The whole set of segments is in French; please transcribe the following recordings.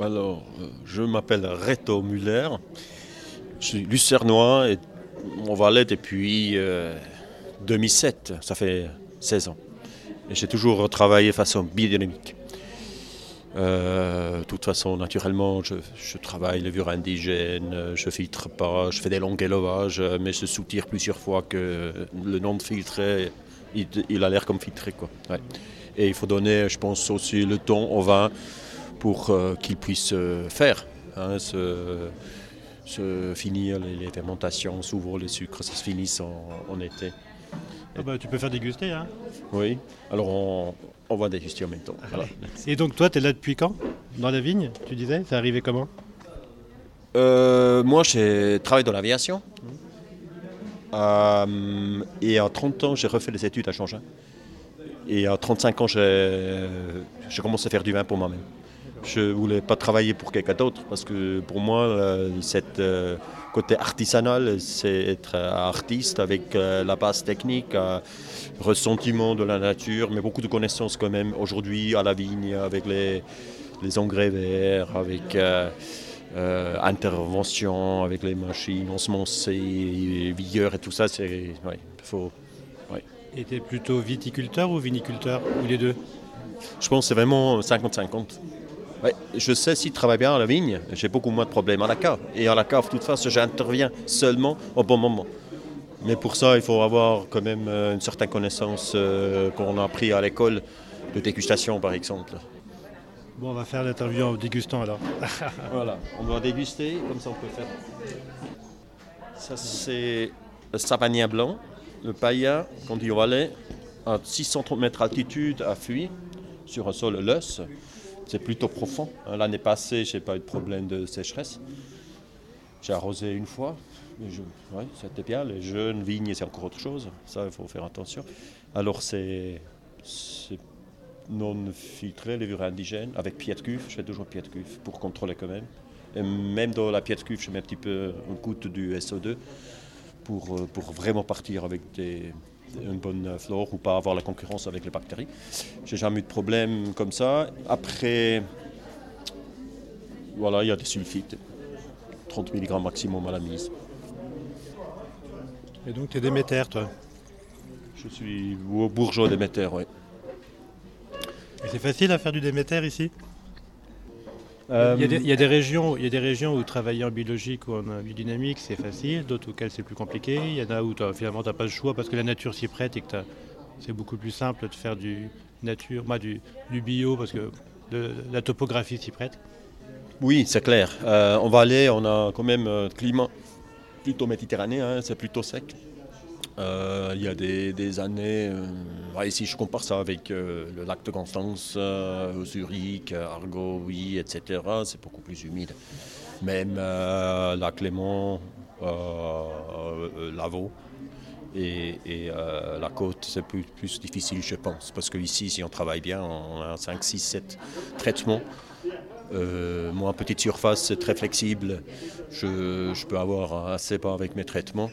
Alors, euh, je m'appelle Reto Muller. Je suis lucernois et on valet depuis 2007. Euh, Ça fait 16 ans. Et j'ai toujours travaillé façon biodynamique. Euh, de toute façon, naturellement, je, travaille les levure indigènes, je filtre pas, je fais des longs élevages, mais je soutire plusieurs fois que le nom de filtré, il, a l'air comme filtré. Quoi. Et il faut donner, je pense, aussi le temps au vin pour euh, qu'il puisse euh, faire, hein, se, finir les, fermentations. Souvent, les sucres, ça se finit en, été. Ah bah, tu peux faire déguster. Hein oui, alors on, on va déguster en même temps. Et donc toi, tu es là depuis quand? Dans la vigne, tu disais? C'est arrivé comment? Euh, Moi, j'ai travaillé dans l'aviation. et à 30 ans, j'ai refait les études à Changin. Et à 35 ans, j'ai commencé à faire du vin pour moi-même. Je ne voulais pas travailler pour quelqu'un d'autre parce que pour moi, cette euh, côté artisanal, c'est être artiste avec euh, la base technique, ressentiment de la nature, mais beaucoup de connaissances quand même aujourd'hui à la vigne avec les, engrais verts, avec euh, intervention, avec les machines ensemencées, vigueur et tout ça. C'est ouais, faut. Et es plutôt viticulteur ou viniculteur Ou les deux? Je pense que c'est vraiment 50-50. Je sais s'il travaille bien à la vigne, j'ai beaucoup moins de problèmes à la cave. Et à la cave, de toute façon, j'interviens seulement au bon moment. Mais pour ça, il faut avoir quand même euh, une certaine connaissance euh, qu'on a appris à l'école de dégustation, par exemple. Bon, on va faire l'interview en dégustant alors. voilà, on doit déguster, comme ça on peut faire. Ça, c'est le savagnin blanc le païa, quand il aller à 630 mètres d'altitude, à Fuy, sur un sol lœss. C'est plutôt profond. Hein, l'année passée, je n'ai pas eu de problème de sécheresse. J'ai arrosé une fois. c'était bien. Les jeunes vignes, c'est encore autre chose. Ça, il faut faire attention. Alors, c'est non filtré, levure indigène, avec pied de cuve. Je fais toujours pied de cuve pour contrôler quand même. Et même dans la pied de cuve, je mets un petit peu un coup du SO2 pour, euh, pour vraiment partir avec des, une bonne flore ou pas avoir la concurrence avec les bactéries. J'ai jamais eu de problème comme ça. Après, voilà, il y a des sulfites, 30 mg maximum à la mise. Et donc tu es Déméter, toi? Je suis bourgeois Déméter, oui. Et c'est facile à faire du Déméter ici? Euh, il, y a des, régions, il y a des régions où travailler en biologique ou en biodynamique c'est facile, d'autres auxquelles c'est plus compliqué. Il y en a où finalement tu n'as pas le choix parce que la nature s'y prête et que c'est beaucoup plus simple de faire du nature, du, bio parce que la topographie s'y prête. Oui, c'est clair. Euh, on va aller, on a quand même un climat plutôt méditerranéen, hein, c'est plutôt sec. Euh, il y a des, années, euh, ici je compare ça avec euh, le lac de Constance, Zurich, Argo, oui, etc., c'est beaucoup plus humide. Même la Clément, Lavaux et, la côte, c'est plus, difficile, je pense. Parce qu'ici, si on travaille bien, on a 5, 6, 7 traitements. moi, petite surface, c'est très flexible. Je, peux avoir assez pas avec mes traitements.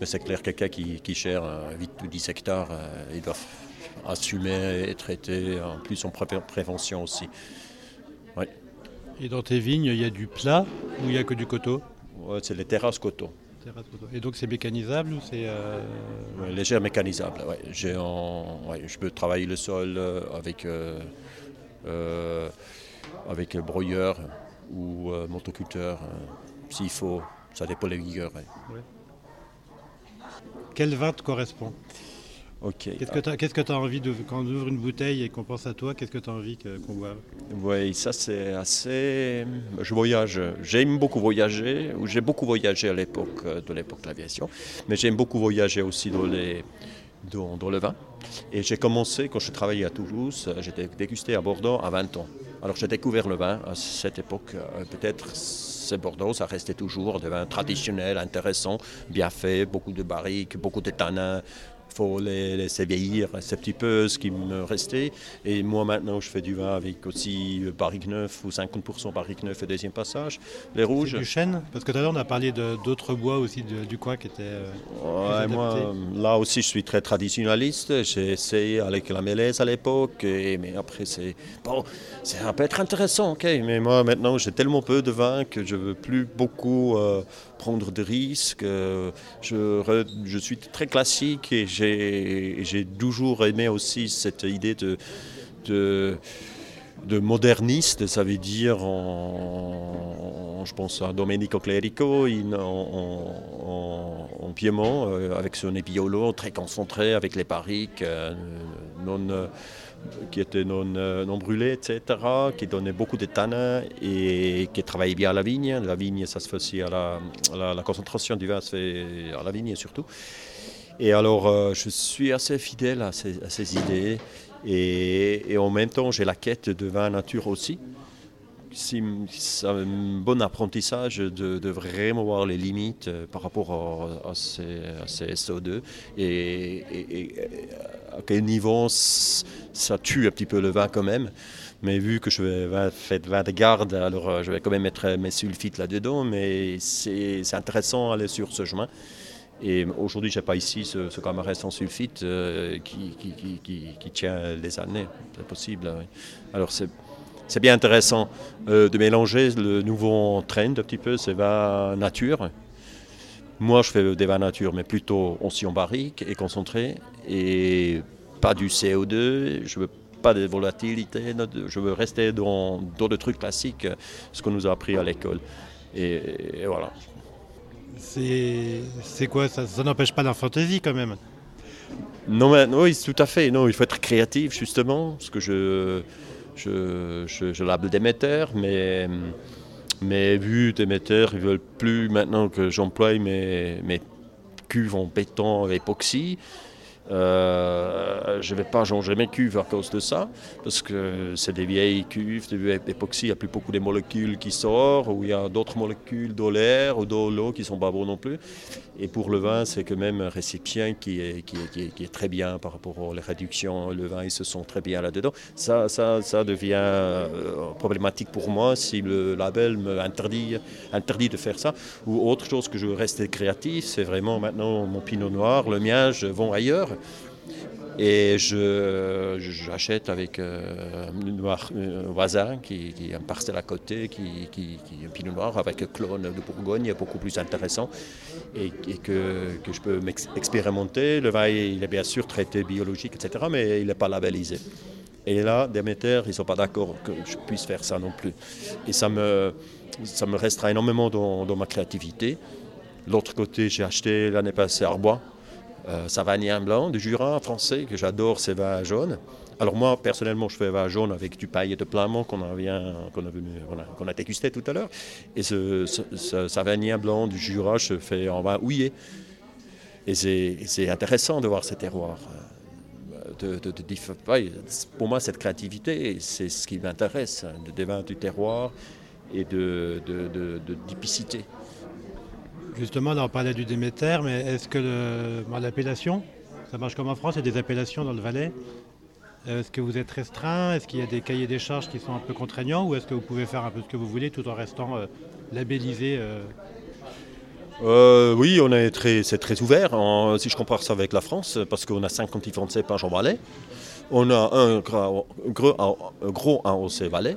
Mais c'est clair, quelqu'un qui, qui gère 8 ou 10 hectares, euh, il doit assumer et traiter, en plus en prévention aussi. Et dans tes vignes, il y a du plat ou il n'y a que du coteau? Ouais, C'est les terrasses coteau. Et donc c'est mécanisable ou c'est... Euh... léger mécanisable, ouais. je peux travailler le sol euh, avec, euh, euh, avec broyeur ou motoculteur s'il faut, ça dépend des vigueurs. Quel vin te correspond? Ok. Qu'est-ce que tu as, envie de. Quand on ouvre une bouteille et qu'on pense à toi, qu'est-ce que tu as envie qu'on boive? Oui, ça c'est assez. Je voyage. J'aime beaucoup voyager, ou j'ai beaucoup voyagé à l'époque euh, de l'époque de l'aviation, mais j'aime beaucoup voyager aussi dans, les, dans, le vin. Et j'ai commencé, quand je travaillais à Toulouse, j'étais dégusté à Bordeaux à 20 ans. Alors j'ai découvert le vin à cette époque, euh, peut-être c'est Bordeaux, ça restait toujours des vins traditionnels, intéressants, bien faits, beaucoup de barriques, beaucoup de tanins, faut les laisser vieillir. C'est un petit peu ce qui me restait. Et moi, maintenant, je fais du vin avec aussi barrique neuf ou 50% barrique neuf et deuxième passage, les rouges. Du chêne Parce que tout à l'heure, on a parlé d'autres bois aussi du coin qui étaient. Euh, moi, là aussi, je suis très traditionnaliste. J'ai essayé avec la mélèze à l'époque, mais après, c'est bon, ça peut être intéressant, ok. Mais moi, maintenant, j'ai tellement peu de vin que je veux plus beaucoup. Euh, prendre de risques. Euh, je, je, suis très classique et j'ai toujours aimé aussi cette idée de, de, de moderniste, ça veut dire, en, je pense à Domenico Clerico en, Piémont, euh, avec son épiolo très concentré, avec les pariques euh, non qui était non, euh, non brûlé, etc., qui donnait beaucoup de tanins et qui travaillait bien à la vigne. La vigne, ça se fait aussi à la, la, concentration du vin se fait à la vigne surtout. Et alors, euh, je suis assez fidèle à ces, idées. Et, en même temps, j'ai la quête de vin nature aussi c'est un bon apprentissage de, vraiment voir les limites euh, par rapport à, ces, SO2 et, à quel niveau ça tue un petit peu le vin quand même. Mais vu que je vais faire vin de garde, alors euh, je vais quand même mettre mes sulfites là-dedans, mais c'est intéressant d'aller sur ce chemin. Et aujourd'hui, je n'ai pas ici ce, ce sans sulfite euh, qui, tient des années. C'est possible. Alors, c'est bien intéressant euh, de mélanger le nouveau trend un petit peu, c'est vin nature. Moi, je fais des vins nature, mais plutôt en barrique et concentré, et pas du CO2. Je veux pas de volatilité, je veux rester dans, dans le truc classique, ce qu'on nous a appris à l'école. Et, voilà. C'est quoi ça n'empêche pas la fantaisie quand même non, mais, oui, tout à fait. Non, il faut être créatif justement, parce que je je, je, d'émetteur, mais, mais vu d'émetteurs, ils veulent plus maintenant que j'emploie mes, mes cuves en béton époxy. Euh, je ne vais pas changer mes cuves à cause de ça, parce que c'est des vieilles cuves, des époxy, il n'y a plus beaucoup de molécules qui sortent, ou il y a d'autres molécules d'eau l'air ou d'eau l'eau qui sont pas bonnes non plus. Et pour le vin, c'est quand même un récipient qui est, très bien par rapport aux réductions. Le vin, ils se sent très bien là-dedans. Ça, devient euh, problématique pour moi si le label me interdit, interdit de faire ça. Ou autre chose que je veux rester créatif, c'est vraiment maintenant mon pinot noir, le mien, je vais ailleurs. Et j'achète avec euh, un voisin qui, qui, a un parcelle à côté, qui, qui, un pinot noir avec un clone de Bourgogne, beaucoup plus intéressant, et, que, que, je peux expérimenter. Le vin, il est bien sûr traité biologique, etc., mais il n'est pas labellisé. Et là, Déméter, ils ne sont pas d'accord que je puisse faire ça non plus. Et ça me, ça me restera énormément dans, dans ma créativité. L'autre côté, j'ai acheté l'année passée Arbois, euh, Savagnin blanc du Jura français, que j'adore ces vins jaunes. Alors moi, personnellement, je fais vin jaune avec du paille de Plymouth qu'on a, qu'on a, dégusté tout à l'heure. Et ce, ce, blanc du Jura, je fais en vin houillé. Et c'est intéressant de voir ces terroirs. Euh, de, pour moi, cette créativité, c'est ce qui m'intéresse, des vins du terroir et de, de, Justement, on parlait du Déméter, mais est-ce que l'appellation, ça marche comme en France, il y a des appellations dans le Valais euh, Est-ce que vous êtes restreint? Est-ce qu'il y a des cahiers des charges qui sont un peu contraignants? Ou est-ce que vous pouvez faire un peu ce que vous voulez tout en restant euh, labellisé euh? oui, on est très, c'est très ouvert. si je compare ça avec la France, parce qu'on a 50 différents cépages en Valais, on a un gros, un gros AOC Valais,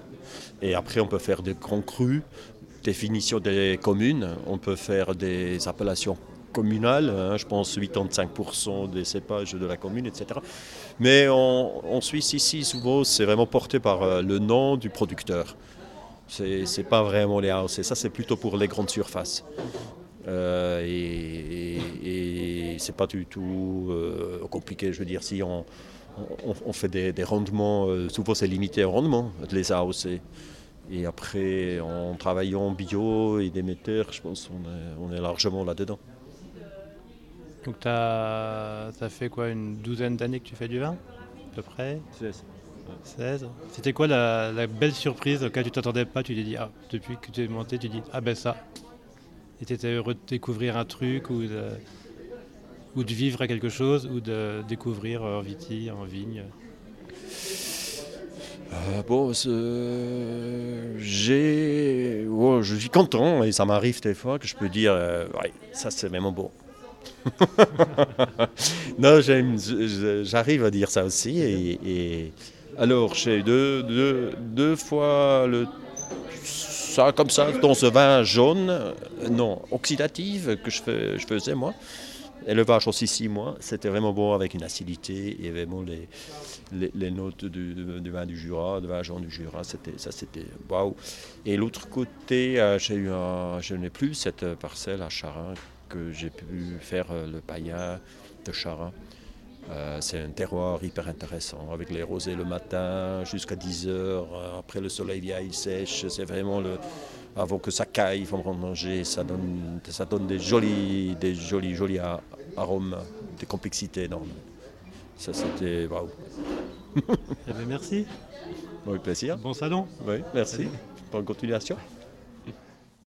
et après on peut faire des grands crus, définition des communes, on peut faire des appellations communales, hein, je pense 85% des cépages de la commune, etc. Mais en, Suisse, ici, souvent, c'est vraiment porté par euh, le nom du producteur. C'est n'est pas vraiment les houses, ça c'est plutôt pour les grandes surfaces. Euh, et, et, c'est pas du tout euh, compliqué, je veux dire, si on, on, fait des, rendements, souvent c'est limité au rendement, les AOC. Et après, en travaillant bio et metteurs, je pense qu'on est, est largement là-dedans. Donc as, ça fait quoi, une douzaine d'années que tu fais du vin à peu près? 16. 16. C'était quoi la, belle surprise auquel tu t'attendais pas? Tu t'es dit, ah, depuis que tu es monté, tu dis, ah ben ça. Et tu étais heureux de découvrir un truc ou ou de vivre à quelque chose, ou de découvrir en viti, en vigne? Euh, bon, j'ai, je suis content et ça m'arrive des fois que je peux dire, euh, ouais, ça c'est vraiment beau. non, j'arrive à dire ça aussi. Et, alors, j'ai deux, deux, deux, fois le, ça comme ça dans ce vin jaune, euh, non, oxydatif que je faisais moi. Élevage aussi six mois, c'était vraiment bon avec une acidité et vraiment les, les, notes du, vin du Jura, de vin jaune du Jura, c'était, ça c'était waouh. Et l'autre côté, euh, j'ai eu je n'ai plus cette parcelle à Charin que j'ai pu faire euh, le païen de Charin. Euh, c'est un terroir hyper intéressant, avec les rosés le matin jusqu'à 10 heures. Après, le soleil vient, il sèche. C'est vraiment le. Avant que ça caille, il faut manger. Ça donne, ça donne des jolis, des jolis, jolis arômes, des complexités énormes. Ça, c'était. Waouh! Eh ben, merci. Avec plaisir. Bon salon. Oui, merci. Bonne continuation.